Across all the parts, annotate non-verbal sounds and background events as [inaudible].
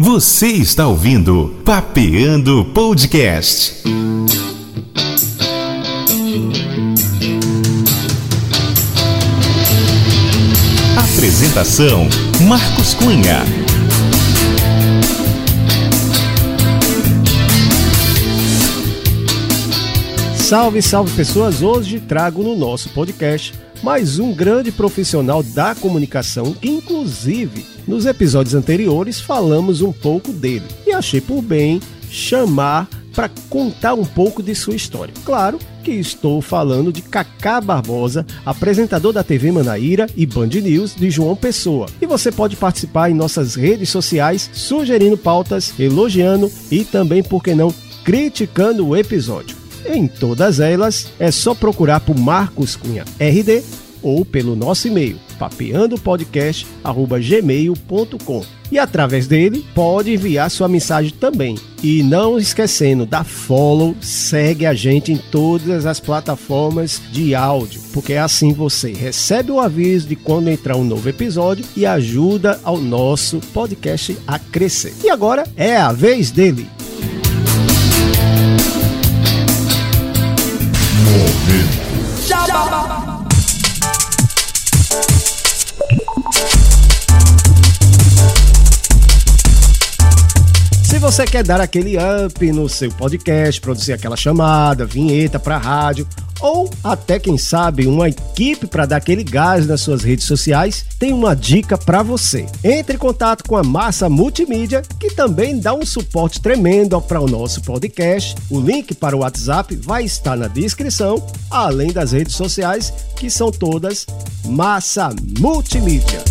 Você está ouvindo Papeando Podcast. Apresentação: Marcos Cunha. Salve, salve pessoas! Hoje trago no nosso podcast mais um grande profissional da comunicação que, inclusive, nos episódios anteriores falamos um pouco dele e achei por bem chamar para contar um pouco de sua história. Claro que estou falando de Cacá Barbosa, apresentador da TV Manaíra e Band News de João Pessoa. E você pode participar em nossas redes sociais, sugerindo pautas, elogiando e também, por que não, criticando o episódio. Em todas elas, é só procurar por Marcos Cunha RD ou pelo nosso e-mail papeandopodcast@gmail.com. E através dele pode enviar sua mensagem também. E não esquecendo, dá follow, segue a gente em todas as plataformas de áudio, porque assim você recebe o aviso de quando entrar um novo episódio e ajuda ao nosso podcast a crescer. E agora é a vez dele. Você quer dar aquele up no seu podcast, produzir aquela chamada, vinheta para rádio, ou até quem sabe uma equipe para dar aquele gás nas suas redes sociais, tem uma dica para você. Entre em contato com a Massa Multimídia, que também dá um suporte tremendo para o nosso podcast. O link para o WhatsApp vai estar na descrição, além das redes sociais, que são todas Massa Multimídia.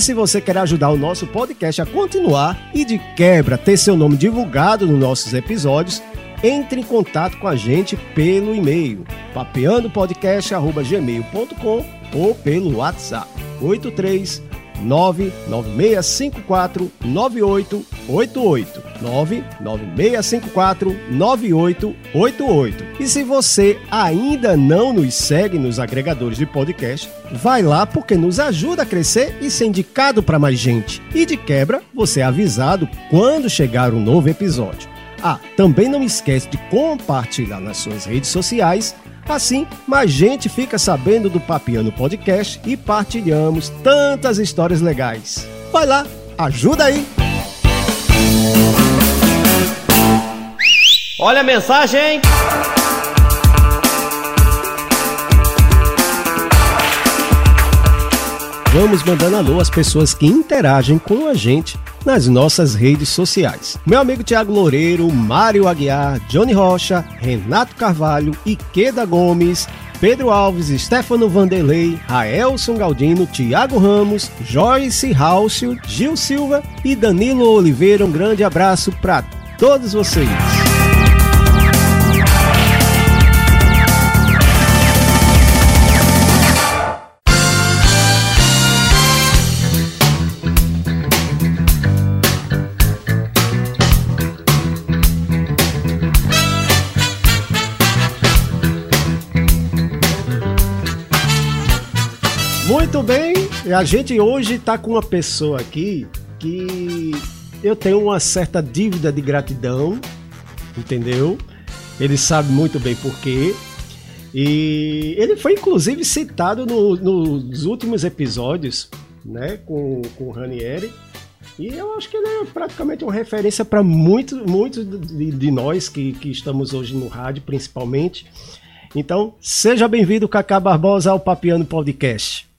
E se você quer ajudar o nosso podcast a continuar e de quebra ter seu nome divulgado nos nossos episódios, entre em contato com a gente pelo e-mail papeandopodcast@gmail.com ou pelo WhatsApp 83 99654 9888 99654 9888 E se você ainda não nos segue nos agregadores de podcast, vai lá porque nos ajuda a crescer e ser indicado para mais gente. E de quebra, você é avisado quando chegar um novo episódio. Ah, também não esquece de compartilhar nas suas redes sociais Assim, mais gente fica sabendo do Papiano Podcast e partilhamos tantas histórias legais. Vai lá, ajuda aí! Olha a mensagem! Vamos mandando alô às pessoas que interagem com a gente nas nossas redes sociais. Meu amigo Tiago Loureiro, Mário Aguiar, Johnny Rocha, Renato Carvalho, Iqueda Gomes, Pedro Alves, Stefano Vanderlei, Raelson Galdino, Tiago Ramos, Joyce Raucio, Gil Silva e Danilo Oliveira. Um grande abraço para todos vocês. Muito bem, a gente hoje está com uma pessoa aqui que eu tenho uma certa dívida de gratidão, entendeu? Ele sabe muito bem por quê. E ele foi inclusive citado no, nos últimos episódios, né, com, com o Ranieri. E eu acho que ele é praticamente uma referência para muitos muito de, de, nós que, que estamos hoje no rádio, principalmente. Então, seja bem-vindo, Cacá Barbosa, ao Papiano Podcast.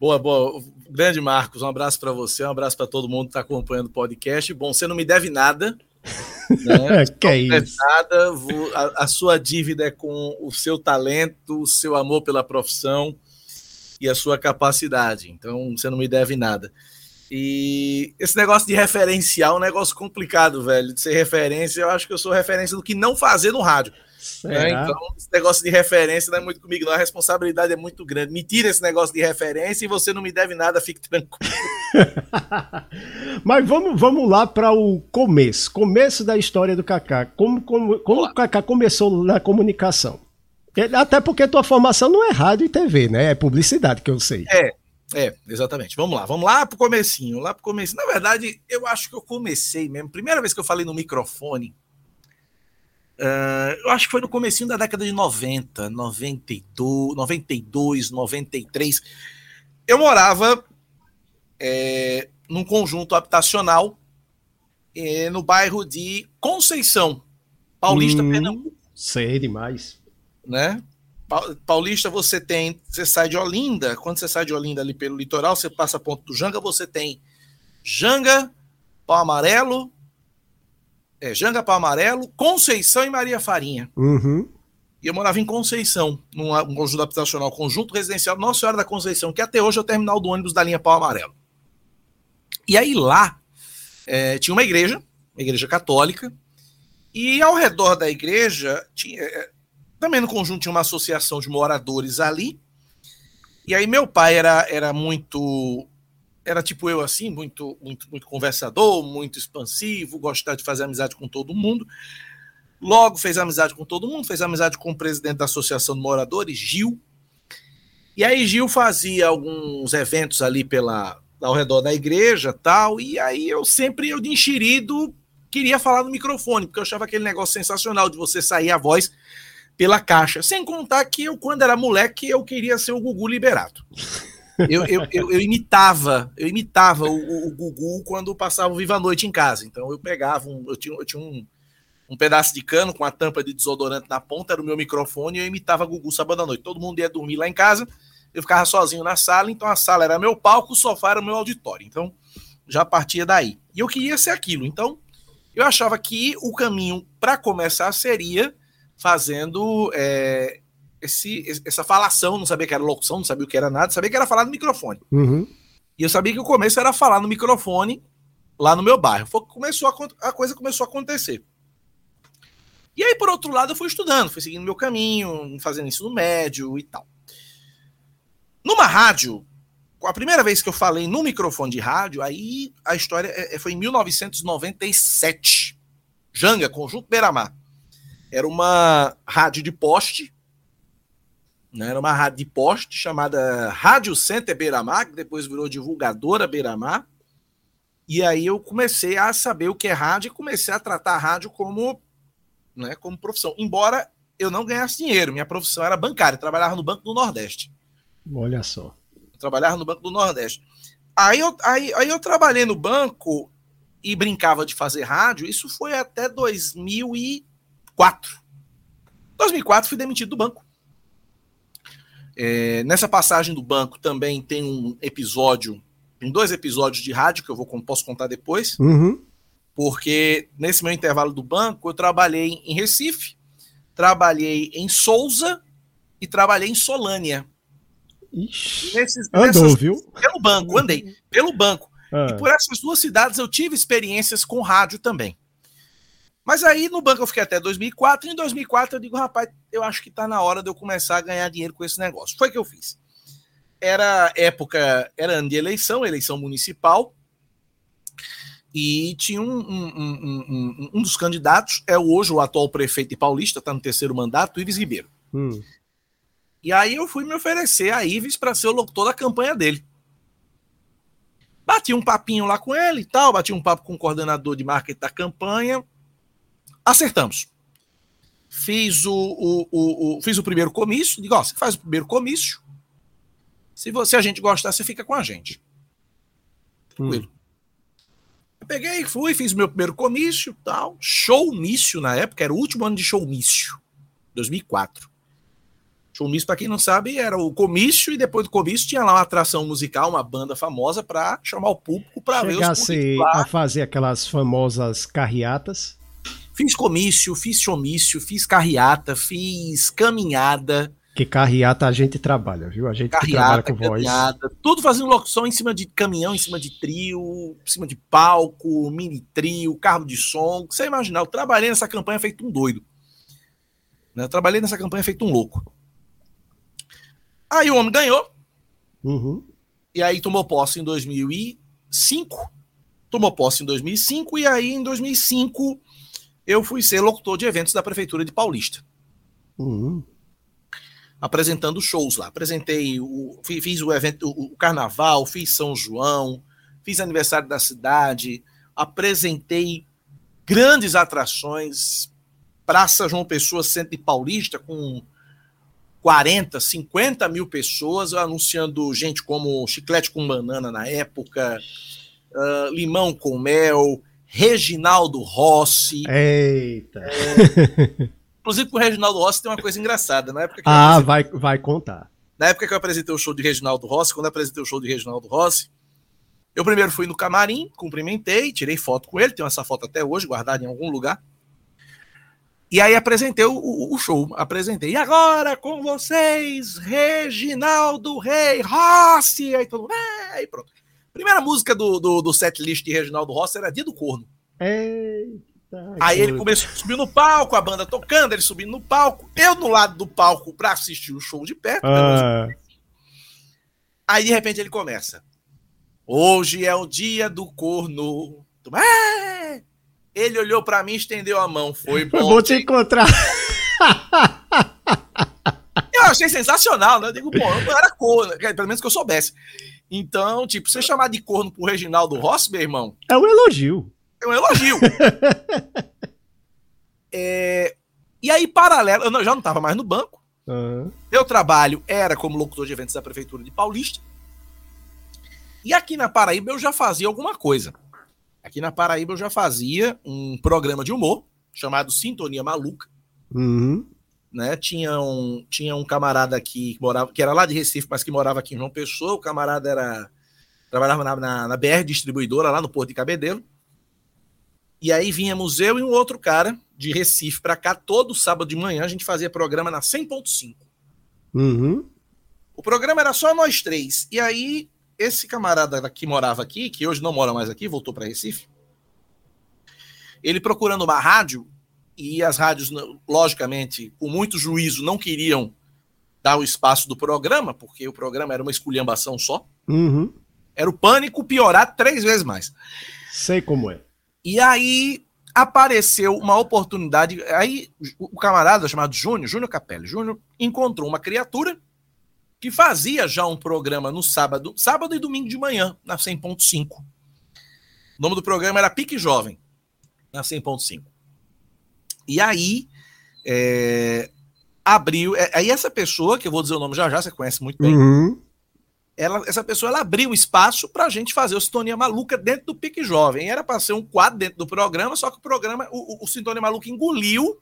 Boa, boa. Grande Marcos, um abraço para você, um abraço para todo mundo que está acompanhando o podcast. Bom, você não me deve nada. [laughs] Né? que não é deve isso? nada. A, a, sua dívida é com o seu talento, o seu amor pela profissão e a sua capacidade. Então, você não me deve nada. E esse negócio de referencial é um negócio complicado, velho. De ser referência, eu acho que eu sou referência do que não fazer no rádio. Né? Então, esse negócio de referência não é muito comigo, não. A responsabilidade é muito grande. Me tira esse negócio de referência e você não me deve nada, fique tranquilo. [laughs] Mas vamos, vamos lá para o começo começo da história do Kaká. Como, como, como o Kaká começou na comunicação? Até porque tua formação não é rádio e TV, né? É publicidade que eu sei. É, é, exatamente. Vamos lá, vamos lá pro comecinho, lá pro começo. Na verdade, eu acho que eu comecei mesmo. Primeira vez que eu falei no microfone, uh, eu acho que foi no comecinho da década de 90, 92, 92, 93. Eu morava é, num conjunto habitacional é, no bairro de Conceição, Paulista, hum, Pernambuco. Sei demais né? Paulista, você tem, você sai de Olinda, quando você sai de Olinda ali pelo litoral, você passa a ponto do Janga, você tem Janga, Pau Amarelo, é, Janga, Pau Amarelo, Conceição e Maria Farinha. Uhum. E eu morava em Conceição, num um conjunto habitacional, conjunto residencial Nossa Senhora da Conceição, que até hoje é o terminal do ônibus da linha Pau Amarelo. E aí lá é, tinha uma igreja, uma igreja católica, e ao redor da igreja tinha, é, também no conjunto tinha uma associação de moradores ali. E aí meu pai era, era muito era tipo eu assim, muito muito muito conversador, muito expansivo, gostava de fazer amizade com todo mundo. Logo fez amizade com todo mundo, fez amizade com o presidente da Associação de Moradores, Gil. E aí Gil fazia alguns eventos ali pela ao redor da igreja, tal, e aí eu sempre eu de enxerido queria falar no microfone, porque eu achava aquele negócio sensacional de você sair a voz pela caixa. Sem contar que eu, quando era moleque, eu queria ser o Gugu liberado. Eu, eu, eu, eu imitava, eu imitava o, o, Gugu quando passava o Viva a Noite em casa. Então eu pegava, um, eu tinha, eu tinha um, um pedaço de cano com a tampa de desodorante na ponta, era o meu microfone, e eu imitava Gugu sábado à noite. Todo mundo ia dormir lá em casa, eu ficava sozinho na sala, então a sala era meu palco, o sofá era meu auditório. Então já partia daí. E eu queria ser aquilo. Então eu achava que o caminho para começar seria fazendo é, esse, essa falação, não sabia que era locução, não sabia o que era nada, sabia que era falar no microfone. Uhum. E eu sabia que o começo era falar no microfone lá no meu bairro. Foi começou a, a coisa começou a acontecer. E aí, por outro lado, eu fui estudando, fui seguindo meu caminho, fazendo ensino médio e tal. Numa rádio, a primeira vez que eu falei no microfone de rádio, aí a história é, é foi em 1997. Janga, Conjunto Beira-Mar. Era uma rádio de poste, né? era uma rádio de poste chamada Rádio Center Beira-Mar, que depois virou divulgadora Beira-Mar. E aí eu comecei a saber o que é rádio e comecei a tratar a rádio como, né, como profissão. Embora eu não ganhasse dinheiro, minha profissão era bancária, eu trabalhava no Banco do Nordeste. Olha só. Eu trabalhava no Banco do Nordeste. Aí eu, aí, aí eu trabalhei no banco e brincava de fazer rádio, isso foi até 2000 e 2004. 2004 fui demitido do banco. É, nessa passagem do banco também tem um episódio, tem dois episódios de rádio que eu vou posso contar depois. Uhum. Porque nesse meu intervalo do banco eu trabalhei em Recife, trabalhei em Souza e trabalhei em Solânia. Ixi, nesses, andou, nessas, viu? Pelo banco, andei. Pelo banco. Ah. E por essas duas cidades eu tive experiências com rádio também. Mas aí no banco eu fiquei até 2004, e em 2004 eu digo, rapaz, eu acho que está na hora de eu começar a ganhar dinheiro com esse negócio. Foi o que eu fiz. Era época, era ano de eleição, eleição municipal, e tinha um, um, um, um, dos candidatos, é hoje o atual prefeito de Paulista, está no terceiro mandato, Ives Ribeiro. Hum. E aí eu fui me oferecer a Ives para ser o locutor da campanha dele. Bati um papinho lá com ele e tal, bati um papo com o coordenador de marketing da campanha, Acertamos. Fiz o, o, o, o fiz o primeiro comício. Digo, ó, você faz o primeiro comício. Se você a gente gostar, você fica com a gente. Tranquilo. Hum. Eu peguei, fui, fiz o meu primeiro comício, tal. Showmício na época, era o último ano de showmício. 2004. Showmício, para quem não sabe, era o comício e depois do comício tinha lá uma atração musical, uma banda famosa para chamar o público para ver os a fazer aquelas famosas carreatas. Fiz comício, fiz showmício, fiz carreata, fiz caminhada. Que carreata a gente trabalha, viu? A gente carreata, trabalha com voz. Caminhada, tudo fazendo locução em cima de caminhão, em cima de trio, em cima de palco, mini trio, carro de som. Você imaginar, eu trabalhei nessa campanha feito um doido. Né? Eu trabalhei nessa campanha feito um louco. Aí o homem ganhou. Uhum. E aí tomou posse em 2005. Tomou posse em 2005 e aí em 2005 eu fui ser locutor de eventos da prefeitura de Paulista. Uhum. Apresentando shows lá. Apresentei, o, fiz o evento, o carnaval, fiz São João, fiz aniversário da cidade, apresentei grandes atrações, Praça João Pessoa, centro de Paulista, com 40, 50 mil pessoas, anunciando gente como chiclete com banana na época, uh, limão com mel, Reginaldo Rossi. Eita! É, inclusive, com o Reginaldo Rossi tem uma coisa engraçada. Na época ah, vai, vai contar. Na época que eu apresentei o show de Reginaldo Rossi, quando eu apresentei o show de Reginaldo Rossi, eu primeiro fui no camarim, cumprimentei, tirei foto com ele, tenho essa foto até hoje guardada em algum lugar. E aí apresentei o, o, show, apresentei. E agora com vocês, Reginaldo Rei Rossi. Aí todo mundo, é, aí pronto. Primeira música do, do, do set list de Reginaldo Rossi era Dia do Corno. Eita, aí ele começou a subir no palco, a banda tocando, ele subindo no palco, eu no lado do palco para assistir o show de perto. Ah. Aí de repente ele começa. Hoje é o dia do corno. É! Ele olhou para mim, estendeu a mão. Foi [laughs] bom. Vou te encontrar. Eu achei sensacional, né? Eu digo, pô, eu não era corno, pelo menos que eu soubesse. Então, tipo, você chamar de corno pro Reginaldo Rossi, meu irmão. É um elogio. É um elogio. [laughs] é... E aí, paralelo, eu já não estava mais no banco. Uhum. Meu trabalho era como locutor de eventos da Prefeitura de Paulista. E aqui na Paraíba eu já fazia alguma coisa. Aqui na Paraíba eu já fazia um programa de humor chamado Sintonia Maluca. Uhum. Né? Tinha, um, tinha um camarada aqui que morava, que era lá de Recife, mas que morava aqui em João Pessoa. O camarada era trabalhava na, na, na BR distribuidora lá no Porto de Cabedelo. E aí vínhamos eu e um outro cara de Recife para cá todo sábado de manhã. A gente fazia programa na 100.5. Uhum. O programa era só nós três. E aí esse camarada que morava aqui, que hoje não mora mais aqui, voltou para Recife, ele procurando uma rádio, e as rádios, logicamente, com muito juízo, não queriam dar o espaço do programa, porque o programa era uma esculhambação só. Uhum. Era o pânico piorar três vezes mais. Sei como é. E aí apareceu uma oportunidade. Aí o camarada chamado Júnior, Júnior Capelli, Júnior encontrou uma criatura que fazia já um programa no sábado, sábado e domingo de manhã, na 100.5. O nome do programa era Pique Jovem, na 100.5. E aí, é, abriu. É, aí essa pessoa, que eu vou dizer o nome já já, você conhece muito bem, uhum. ela, essa pessoa ela abriu espaço para a gente fazer o Sintonia Maluca dentro do Pique Jovem. Era para ser um quadro dentro do programa, só que o programa, o, o, o Sintonia Maluca engoliu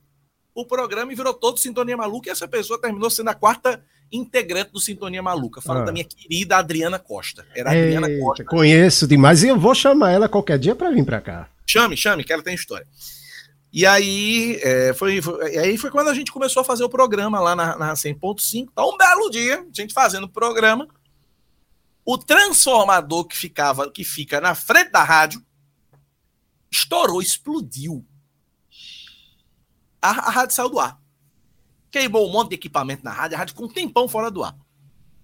o programa e virou todo Sintonia Maluca, e essa pessoa terminou sendo a quarta integrante do Sintonia Maluca. Falo ah. da minha querida Adriana Costa. Era Eita, Adriana Costa. Conheço demais e eu vou chamar ela qualquer dia para vir para cá. Chame, chame, que ela tem história. E aí, é, foi, foi, aí foi quando a gente começou a fazer o programa lá na, na 100.5. Então, um belo dia, a gente fazendo o programa. O transformador que ficava, que fica na frente da rádio, estourou, explodiu. A, a rádio saiu do ar queimou um monte de equipamento na rádio, a rádio ficou um tempão fora do ar.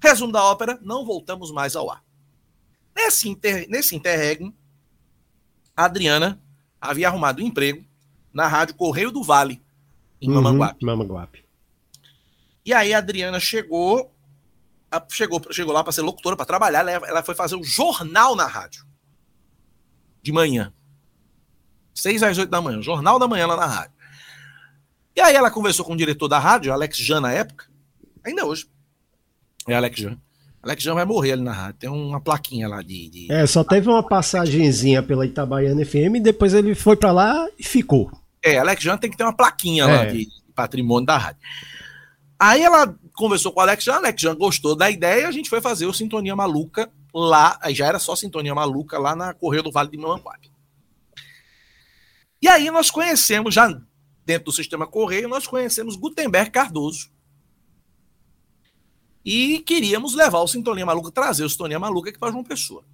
Resumo da ópera, não voltamos mais ao ar. Nesse, inter, nesse interregno, a Adriana havia arrumado um emprego na rádio Correio do Vale, em uhum, Mamanguape. Mamanguape. E aí a Adriana chegou, chegou, chegou lá para ser locutora, para trabalhar, ela, ela foi fazer um jornal na rádio. De manhã. Seis às oito da manhã, jornal da manhã lá na rádio. E aí ela conversou com o diretor da rádio, Alex Jan, na época, ainda hoje. É Alex Jan. Alex Jan vai morrer ali na rádio. Tem uma plaquinha lá de. de... É, só teve uma passagenzinha pela Itabaiana FM e depois ele foi para lá e ficou. É, Alex Jan tem que ter uma plaquinha é. lá de patrimônio da rádio. Aí ela conversou com o Alex Jan, Alex Jan gostou da ideia e a gente foi fazer o Sintonia Maluca lá. Aí já era só Sintonia Maluca lá na Correio do Vale de Mamanguape. E aí nós conhecemos, já dentro do sistema Correio, nós conhecemos Gutenberg Cardoso. E queríamos levar o Sintonia Maluca, trazer o Sintonia Maluca aqui para João Pessoa.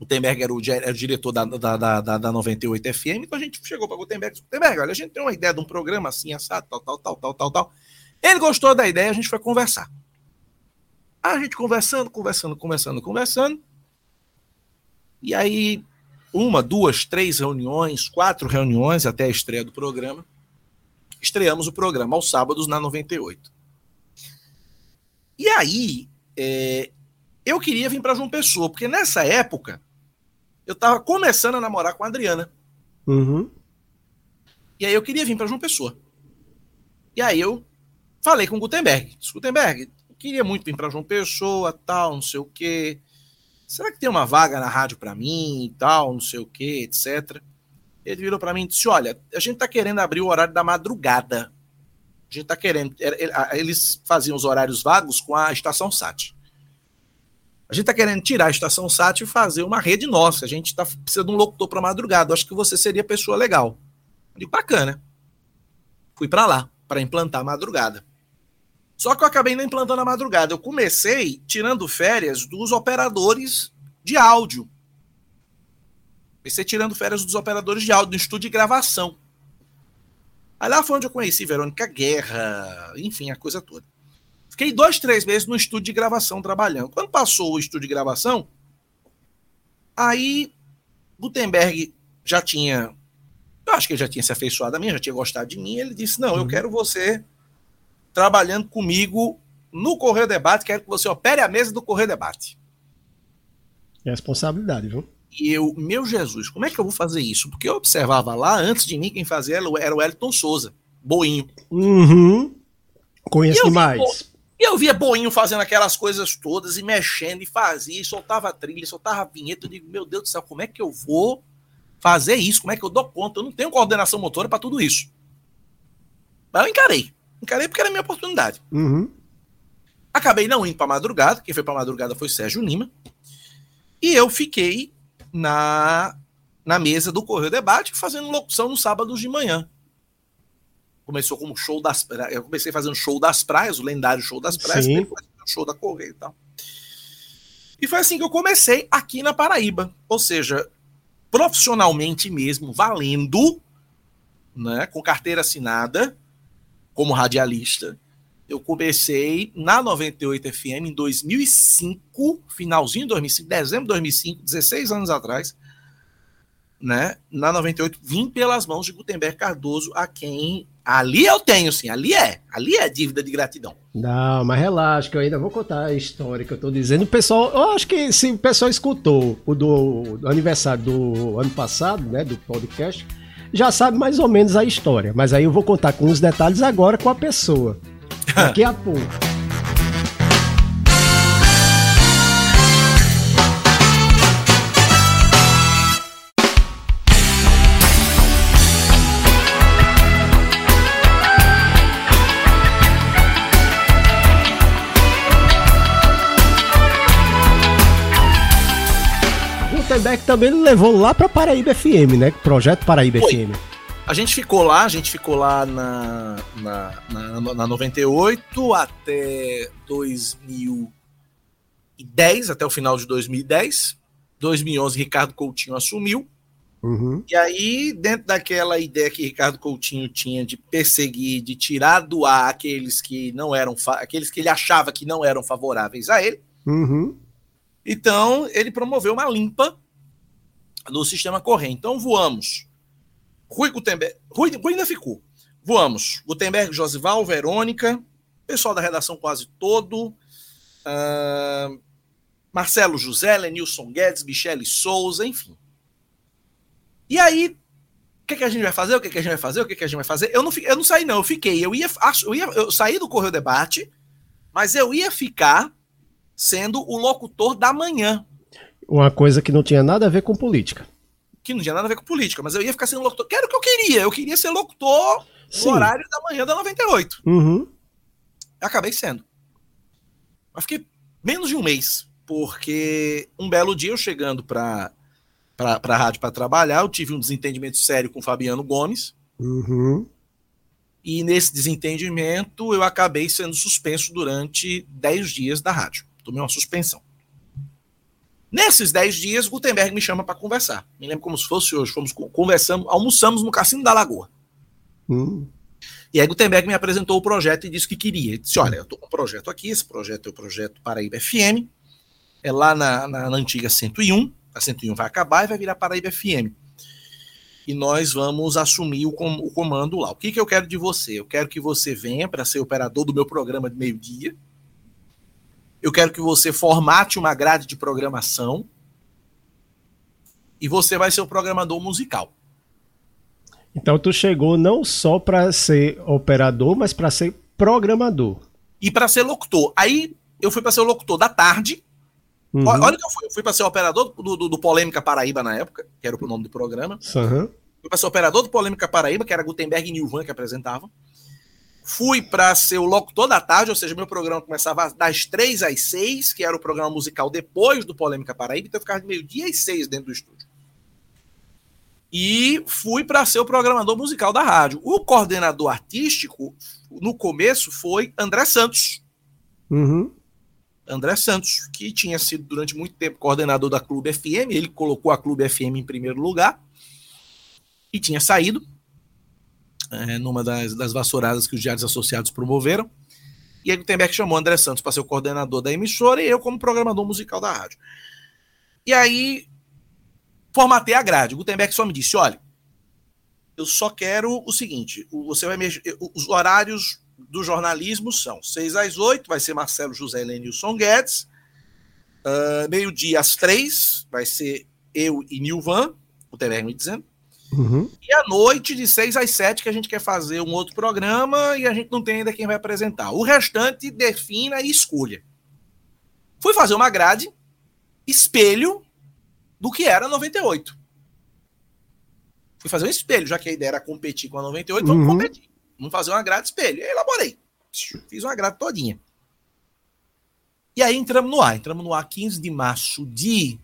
Gutenberg era o, era o diretor da, da, da, da, 98 FM, então a gente chegou para Gutenberg e disse, Gutenberg, olha, a gente tem uma ideia de um programa assim, assado, tal, tal, tal, tal, tal, tal. Ele gostou da ideia, a gente foi conversar. A gente conversando, conversando, conversando, conversando. E aí, uma, duas, três reuniões, quatro reuniões até a estreia do programa. Estreamos o programa aos sábados na 98. E aí, é, eu queria vir para João Pessoa, porque nessa época eu estava começando a namorar com a Adriana. Uhum. E aí eu queria vir para João Pessoa. E aí eu falei com o Gutenberg. Disse, Gutenberg, eu queria muito vir para João Pessoa, tal, não sei o quê. Será que tem uma vaga na rádio para mim e tal, não sei o quê, etc. Ele virou para mim e disse: Olha, a gente está querendo abrir o horário da madrugada. A gente está querendo. Eles faziam os horários vagos com a estação SAT. A gente está querendo tirar a estação SAT e fazer uma rede nossa. A gente tá, precisa de um locutor para madrugada. Acho que você seria pessoa legal. Eu digo, bacana. Fui para lá, para implantar a madrugada. Só que eu acabei não implantando a madrugada. Eu comecei tirando férias dos operadores de áudio. Comecei tirando férias dos operadores de áudio, no estúdio de gravação. Aí lá foi onde eu conheci Verônica Guerra, enfim, a coisa toda. Fiquei dois, três meses no estúdio de gravação trabalhando. Quando passou o estúdio de gravação, aí Gutenberg já tinha. Eu acho que ele já tinha se afeiçoado a mim, já tinha gostado de mim. Ele disse: Não, eu uhum. quero você trabalhando comigo no Correio Debate, quero que você opere a mesa do Correio Debate. Responsabilidade, viu? E eu, meu Jesus, como é que eu vou fazer isso? Porque eu observava lá, antes de mim, quem fazia era o Elton Souza, Boinho. Uhum. Conheço demais. E eu via Boinho fazendo aquelas coisas todas e mexendo e fazia, e soltava trilha, soltava vinheta. Eu digo, meu Deus do céu, como é que eu vou fazer isso? Como é que eu dou conta? Eu não tenho coordenação motora para tudo isso. Mas eu encarei. Encarei porque era a minha oportunidade. Uhum. Acabei não indo para madrugada. Quem foi para madrugada foi Sérgio Lima. E eu fiquei na, na mesa do Correio Debate fazendo locução no sábado de manhã começou como show das eu comecei fazendo show das praias, o lendário show das praias, Sim. depois o show da Correia e tal. E foi assim que eu comecei aqui na Paraíba, ou seja, profissionalmente mesmo, valendo, né, com carteira assinada, como radialista. Eu comecei na 98 FM em 2005, finalzinho de 2005, dezembro de 2005, 16 anos atrás né, na 98, vim pelas mãos de Gutenberg Cardoso, a quem ali eu tenho, sim, ali é, ali é dívida de gratidão. Não, mas relaxa, que eu ainda vou contar a história que eu tô dizendo. O pessoal, eu acho que se o pessoal escutou o do, do aniversário do ano passado, né, do podcast, já sabe mais ou menos a história. Mas aí eu vou contar com os detalhes agora com a pessoa. [laughs] Daqui a pouco. Gutenberg também levou lá para Paraíba FM, né? Projeto Paraíba Foi. FM. A gente ficou lá, a gente ficou lá na, na, na, na 98 até 2010, até o final de 2010. 2011, Ricardo Coutinho assumiu. Uhum. E aí, dentro daquela ideia que Ricardo Coutinho tinha de perseguir, de tirar do ar aqueles que não eram, aqueles que ele achava que não eram favoráveis a ele, uhum. Então, ele promoveu uma limpa do sistema corrente. Então, voamos. Rui Gutenberg. Rui, Rui ainda ficou. Voamos. Gutenberg, Josival, Verônica, pessoal da redação quase todo. Uh, Marcelo José, Lenilson Guedes, Michele Souza, enfim. E aí, o que, que, a gente vai fazer? O que, que, a gente vai fazer? O que, que a gente vai fazer? Eu não, eu não saí, não, eu fiquei. Eu ia, eu ia eu saí do Correio Debate, mas eu ia ficar sendo o locutor da manhã. Uma coisa que não tinha nada a ver com política. Que não tinha nada a ver com política, mas eu ia ficar sendo locutor. Que era o que eu queria. Eu queria ser locutor Sim. no horário da manhã da 98. Uhum. Acabei sendo. Mas fiquei menos de um mês, porque um belo dia eu chegando para para a rádio para trabalhar, eu tive um desentendimento sério com o Fabiano Gomes. Uhum. E nesse desentendimento, eu acabei sendo suspenso durante 10 dias da rádio. Tomei uma suspensão. Nesses 10 dias, Gutenberg me chama para conversar. Me lembro como se fosse hoje. Fomos conversamos, almoçamos no Cassino da Lagoa. Hum. E aí Gutenberg me apresentou o projeto e disse que queria. Ele disse: Olha, eu estou com um projeto aqui, esse projeto é o projeto Paraíba FM, é lá na, na, na antiga 101. A 101 vai acabar e vai virar Paraíba FM e nós vamos assumir o, com, o comando lá. O que, que eu quero de você? Eu quero que você venha para ser operador do meu programa de meio-dia. Eu quero que você formate uma grade de programação. E você vai ser o programador musical. Então tu chegou não só para ser operador, mas para ser programador. E para ser locutor. Aí eu fui para ser o locutor da tarde. Uhum. Olha que eu fui. Eu fui para ser operador do, do, do, Polêmica Paraíba na época, que era o nome do programa. Uhum. Fui para ser operador do Polêmica Paraíba, que era Gutenberg e Nilvan que apresentavam. Fui para ser o locutor da tarde, ou seja, meu programa começava das três às seis, que era o programa musical depois do Polêmica Paraíba, então eu ficava meio-dia às seis dentro do estúdio. E fui para ser o programador musical da rádio. O coordenador artístico, no começo, foi André Santos. Uhum. André Santos, que tinha sido durante muito tempo coordenador da Clube FM, ele colocou a Clube FM em primeiro lugar e tinha saído é, numa das, das vassouradas que os diários associados promoveram. E aí Gutenberg chamou André Santos para ser o coordenador da emissora e eu como programador musical da rádio. E aí formatei a grade. Gutenberg só me disse: olha, eu só quero o seguinte: você vai os horários do jornalismo são 6 às 8, vai ser Marcelo José Lenilson Guedes. Uh, Meio-dia às 3, vai ser eu e Nilvan, Gutenberg me dizendo. Uhum. E à noite, de 6 às 7, que a gente quer fazer um outro programa e a gente não tem ainda quem vai apresentar. O restante, defina e escolha. Fui fazer uma grade, espelho do que era 98. Fui fazer um espelho, já que a ideia era competir com a 98, vamos uhum. competir. Vamos fazer uma grade espelho. E aí elaborei. Fiz uma grade todinha. E aí entramos no ar. Entramos no ar 15 de março de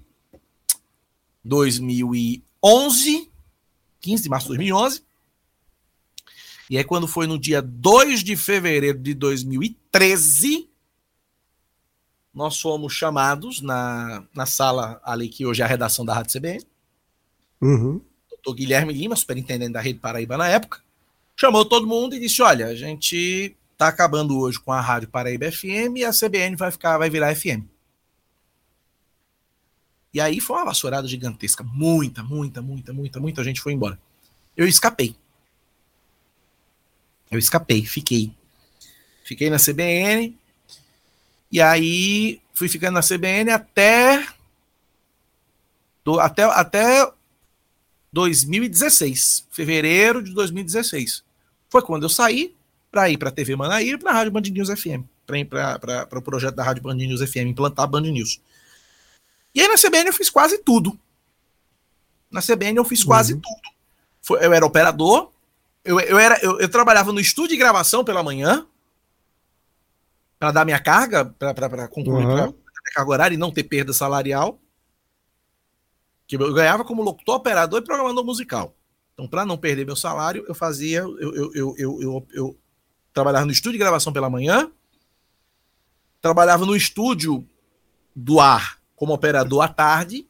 2011 15 de março de 2011. E aí, quando foi no dia 2 de fevereiro de 2013, nós fomos chamados na, na sala ali que hoje é a redação da Rádio CBN. Uhum. Doutor Guilherme Lima, superintendente da Rede Paraíba na época, chamou todo mundo e disse: Olha, a gente está acabando hoje com a Rádio Paraíba FM e a CBN vai ficar, vai virar FM. E aí foi uma vassourada gigantesca. Muita, muita, muita, muita, muita gente foi embora. Eu escapei. Eu escapei, fiquei. Fiquei na CBN. E aí fui ficando na CBN até do, até até 2016, fevereiro de 2016. Foi quando eu saí para ir para a TV Manaíra e para a Rádio Band News FM, para o projeto da Rádio Band News FM, implantar a Band News. E aí na CBN eu fiz quase tudo. Na CBN eu fiz quase uhum. tudo. Eu era operador, eu, eu, era, eu, eu, trabalhava no estúdio de gravação pela manhã, para dar minha carga, para concluir uhum. minha carga horária e não ter perda salarial. Que eu ganhava como locutor, operador e programador musical. Então, para não perder meu salário, eu fazia. Eu, eu, eu, eu trabalhava no estúdio de gravação pela manhã, trabalhava no estúdio do ar como operador à tarde.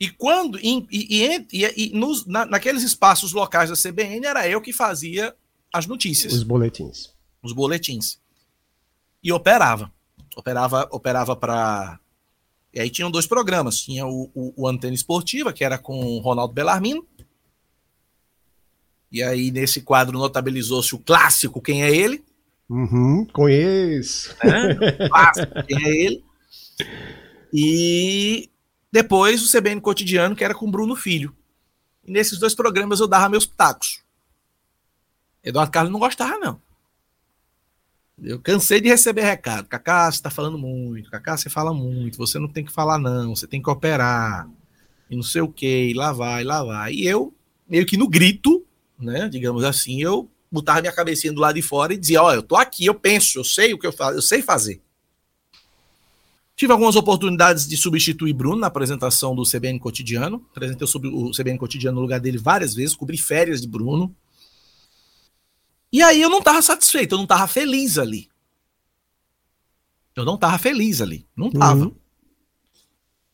E quando e, e, e, e nos, na, naqueles espaços locais da CBN era eu que fazia as notícias. Os boletins. Os boletins. E operava. Operava operava para e aí tinham dois programas. Tinha o, o, o, Antena Esportiva, que era com o Ronaldo Bellarmino. E aí, nesse quadro, notabilizou-se o clássico Quem é Ele? Uhum, conheço. É, clássico, Quem é Ele? [laughs] E depois o CBN Cotidiano, que era com Bruno Filho. E nesses dois programas eu dava meus pitacos. Eduardo Carlos não gostava, não. Eu cansei de receber recado. Cacá, você tá falando muito. Cacá, você fala muito. Você não tem que falar, não. Você tem que operar. E não sei o que. E lá vai, lá vai. E eu, meio que no grito, né? Digamos assim, eu botava minha cabecinha do lado de fora e dizia: Ó, eu tô aqui, eu penso, eu sei o que eu faço, eu sei fazer. Tive algumas oportunidades de substituir Bruno na apresentação do CBN Cotidiano. Apresentei o CBN Cotidiano no lugar dele várias vezes, cobri férias de Bruno. E aí eu não estava satisfeito, eu não estava feliz ali. Eu não estava feliz ali, não estava. Uhum.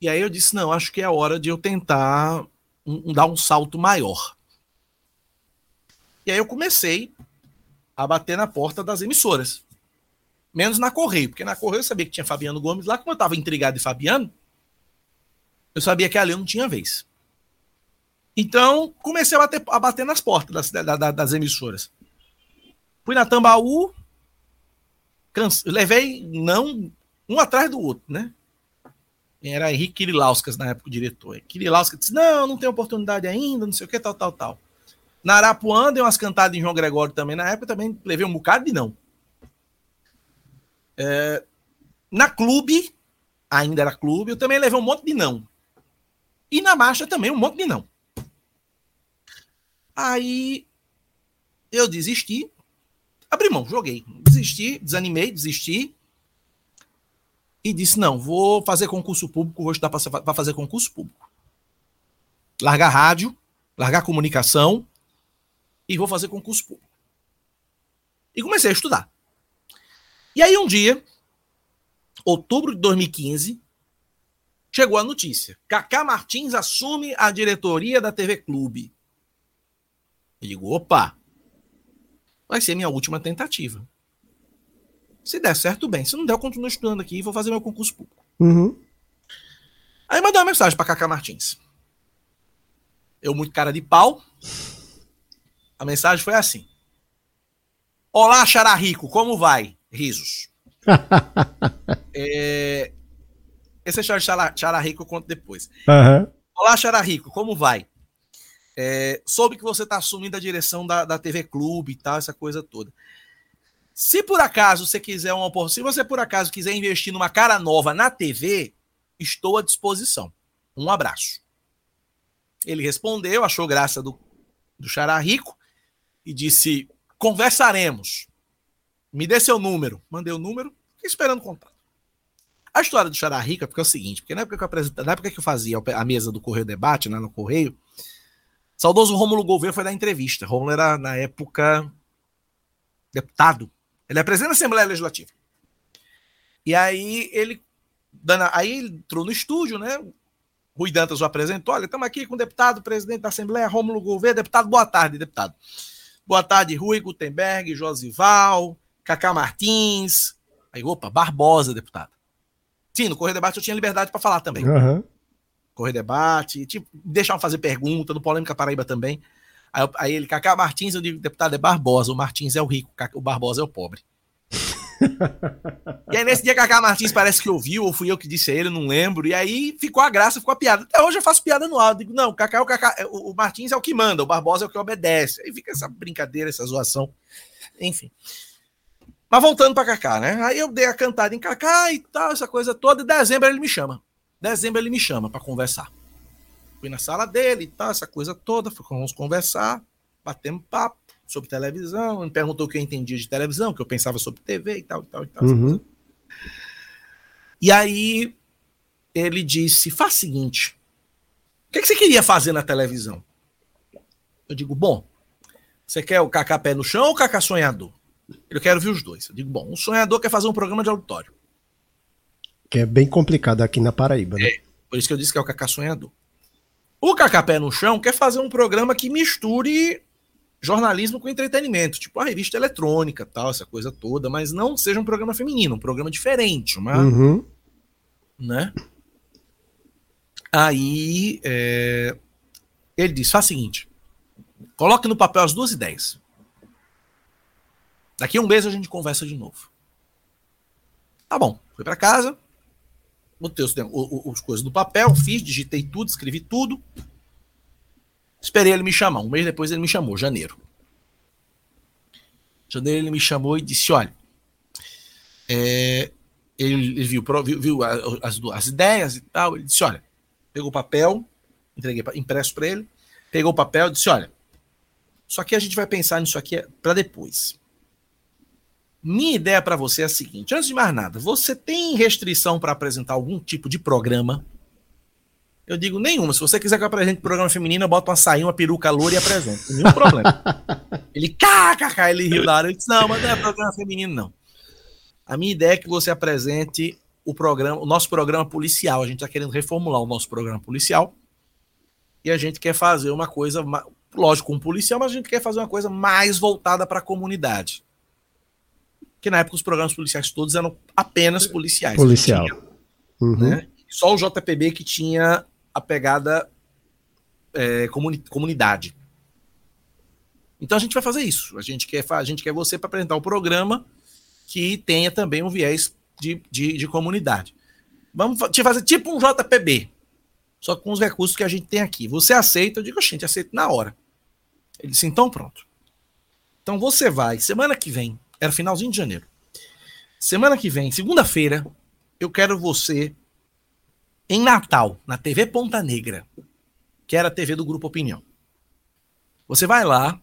E aí eu disse, não, acho que é hora de eu tentar um, um, dar um salto maior. E aí eu comecei a bater na porta das emissoras. Menos na Correio, porque na Correio eu sabia que tinha Fabiano Gomes lá, como eu estava intrigado de Fabiano, eu sabia que ali eu não tinha vez. Então, comecei a bater, a bater nas portas das, das, das emissoras. Fui na Tambaú, canse, levei não um atrás do outro, né? Era Henrique Kirilauskas na época o diretor. Kirilauskas disse: Não, não tem oportunidade ainda, não sei o que, tal, tal, tal. Na Arapuã, dei umas cantadas em João Gregório também na época, também levei um bocado de não. É, na clube, ainda era clube, eu também levei um monte de não. E na marcha também um monte de não. Aí eu desisti, abri mão, joguei. Desisti, desanimei, desisti. E disse: não, vou fazer concurso público, vou estudar para fazer concurso público. Largar rádio, largar comunicação e vou fazer concurso público. E comecei a estudar. E aí um dia, outubro de 2015, chegou a notícia. Cacá Martins assume a diretoria da TV Clube. Eu digo, opa, vai ser minha última tentativa. Se der certo, bem. Se não der, eu continuo estudando aqui e vou fazer meu concurso público. Uhum. Aí mandei uma mensagem para Cacá Martins. Eu, muito cara de pau. A mensagem foi assim: Olá, Xararico, como vai? Risos. [laughs] é... Esse é Xararico, eu conto depois. Uhum. Olá, Xararico, como vai? É, soube que você está assumindo a direção da, da TV Clube e tal, essa coisa toda. Se por acaso você quiser uma oportunidade, se você por acaso quiser investir numa cara nova na TV, estou à disposição. Um abraço. Ele respondeu, achou graça do, do Xará Rico e disse: conversaremos. Me dê seu número. Mandei o número, fiquei esperando contato. A história do Xará Rico é porque é o seguinte: porque na época que eu, na época que eu fazia a mesa do Correio Debate, né, no Correio, saudoso Rômulo Gouveia foi dar entrevista. Rômulo era, na época, deputado ele é presidente da Assembleia Legislativa. E aí ele, aí ele entrou no estúdio, né? Rui Dantas o apresentou. Olha, estamos aqui com o deputado, presidente da Assembleia, Rômulo Gouveia. Deputado, boa tarde, deputado. Boa tarde, Rui Gutenberg, Josival, Cacá Martins. Aí, opa, Barbosa, deputado. Sim, no Correio Debate eu tinha liberdade para falar também. Uhum. Correio Debate, tipo, deixavam fazer pergunta, no Polêmica Paraíba também. Aí, aí ele, Cacá Martins, eu digo, deputado é Barbosa, o Martins é o rico, o Barbosa é o pobre. [laughs] e aí nesse dia Cacá Martins parece que ouviu, ou fui eu que disse a ele, não lembro. E aí ficou a graça, ficou a piada. Até hoje eu faço piada no áudio. Digo, não, Cacá, é o, Cacá, é, o Martins é o que manda, o Barbosa é o que obedece. Aí fica essa brincadeira, essa zoação. Enfim. Mas voltando para Cacá, né? Aí eu dei a cantada em Cacá e tal, essa coisa toda. E dezembro ele me chama. Dezembro ele me chama para conversar. Fui na sala dele e tal, essa coisa toda, vamos conversar, batemos papo sobre televisão, ele perguntou o que eu entendia de televisão, o que eu pensava sobre TV e tal, e tal, e tal. Uhum. E aí ele disse, faz o seguinte, o que, que você queria fazer na televisão? Eu digo, bom, você quer o Cacá pé no chão ou o Cacá sonhador? Eu quero ver os dois. Eu digo, bom, o sonhador quer fazer um programa de auditório. Que é bem complicado aqui na Paraíba, né? É, por isso que eu disse que é o Cacá sonhador. O Cacapé no Chão quer fazer um programa que misture jornalismo com entretenimento, tipo a revista eletrônica, tal, essa coisa toda, mas não seja um programa feminino, um programa diferente, uma, uhum. né? Aí é, ele diz: faz o seguinte, coloque no papel as duas ideias. Daqui a um mês a gente conversa de novo. Tá bom, fui para casa, botei os, os, coisas no papel, fiz, digitei tudo, escrevi tudo. Esperei ele me chamar. Um mês depois ele me chamou, janeiro. Janeiro ele me chamou e disse: olha, é, ele, ele, viu, viu, viu as, as, ideias e tal. Ele disse: olha, pegou o papel, entreguei impresso para ele, pegou o papel e disse: olha, isso aqui a gente vai pensar nisso aqui para depois. Minha ideia para você é a seguinte: antes de mais nada, você tem restrição para apresentar algum tipo de programa? Eu digo nenhuma. Se você quiser que eu apresente programa feminino, eu boto uma saia, uma peruca loura e apresento. Nenhum [laughs] problema. Ele, kkk, ele riu da hora. Eu disse, não, mas não é programa feminino, não. A minha ideia é que você apresente o programa, o nosso programa policial. A gente está querendo reformular o nosso programa policial. E a gente quer fazer uma coisa, lógico, um policial, mas a gente quer fazer uma coisa mais voltada para a comunidade. Que na época os programas policiais todos eram apenas policiais. Policial. Tinha, uhum. né? Só o JPB que tinha a pegada é, comuni comunidade. Então a gente vai fazer isso. A gente quer, a gente quer você para apresentar um programa que tenha também um viés de, de, de comunidade. Vamos te fazer tipo um JPB, só com os recursos que a gente tem aqui. Você aceita? Eu digo, gente, aceito na hora. Ele disse, então pronto. Então você vai, semana que vem, era finalzinho de janeiro. Semana que vem, segunda-feira, eu quero você em Natal, na TV Ponta Negra, que era a TV do Grupo Opinião. Você vai lá,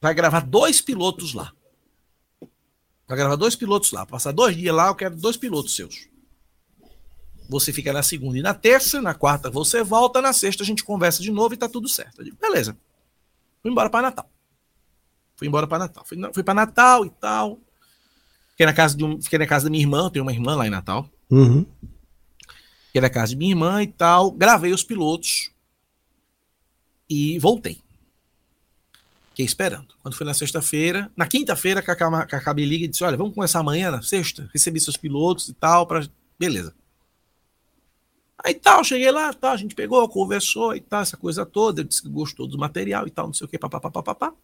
vai gravar dois pilotos lá. Vai gravar dois pilotos lá. Passar dois dias lá, eu quero dois pilotos seus. Você fica na segunda e na terça, na quarta você volta, na sexta a gente conversa de novo e tá tudo certo. Eu digo, beleza. Fui embora para Natal. Fui embora para Natal. Fui, fui para Natal e tal. Fiquei na, casa de um, fiquei na casa da minha irmã, eu tenho uma irmã lá em Natal. Uhum. Fiquei na casa de minha irmã e tal. Gravei os pilotos e voltei. Fiquei esperando. Quando foi na sexta-feira, na quinta-feira, a Cacá me liga e disse: Olha, vamos começar amanhã, na sexta? Recebi seus pilotos e tal, para beleza. Aí tal, cheguei lá, tal, a gente pegou, conversou e tal, essa coisa toda. Ele disse que gostou do material e tal, não sei o que, papapá, papapá.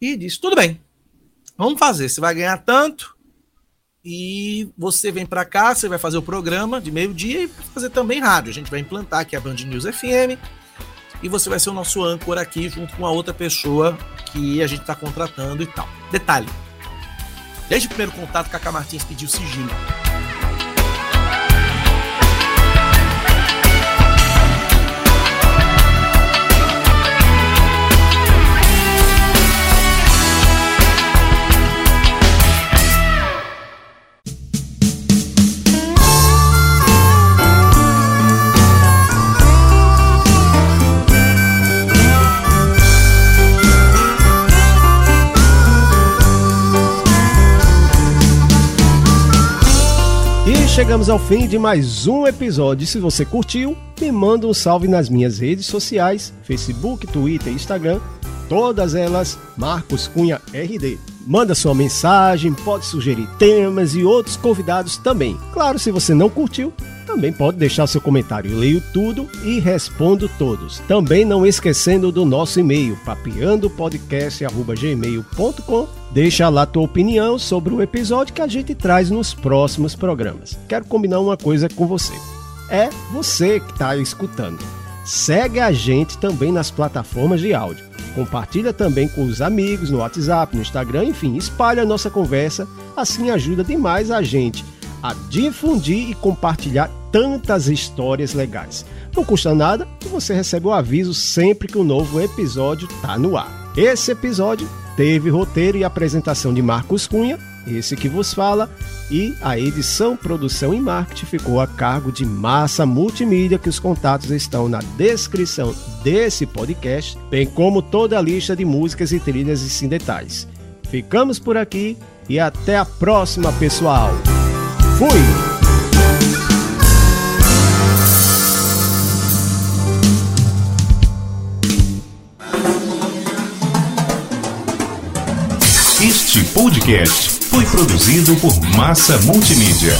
E disse: Tudo bem, vamos fazer. Você vai ganhar tanto e você vem para cá, você vai fazer o programa de meio-dia e fazer também rádio. A gente vai implantar aqui a Band News FM e você vai ser o nosso âncora aqui junto com a outra pessoa que a gente está contratando e tal. Detalhe: desde o primeiro contato, Cacá Martins pediu sigilo. Chegamos ao fim de mais um episódio. Se você curtiu, me manda um salve nas minhas redes sociais: Facebook, Twitter, Instagram, todas elas Marcos Cunha RD. Manda sua mensagem, pode sugerir temas e outros convidados também. Claro, se você não curtiu, também pode deixar seu comentário. Eu leio tudo e respondo todos. Também não esquecendo do nosso e-mail, papeandopodcast.gmail.com Deixa lá tua opinião sobre o episódio que a gente traz nos próximos programas. Quero combinar uma coisa com você. É você que está escutando. Segue a gente também nas plataformas de áudio. Compartilha também com os amigos no WhatsApp, no Instagram, enfim, espalha a nossa conversa. Assim ajuda demais a gente a difundir e compartilhar tantas histórias legais. Não custa nada e você recebe o aviso sempre que o um novo episódio está no ar. Esse episódio teve roteiro e apresentação de Marcos Cunha, esse que vos fala, e a edição, produção e marketing ficou a cargo de Massa Multimídia, que os contatos estão na descrição desse podcast, bem como toda a lista de músicas e trilhas e sem detalhes. Ficamos por aqui e até a próxima, pessoal. Fui! Este podcast foi produzido por Massa Multimídia.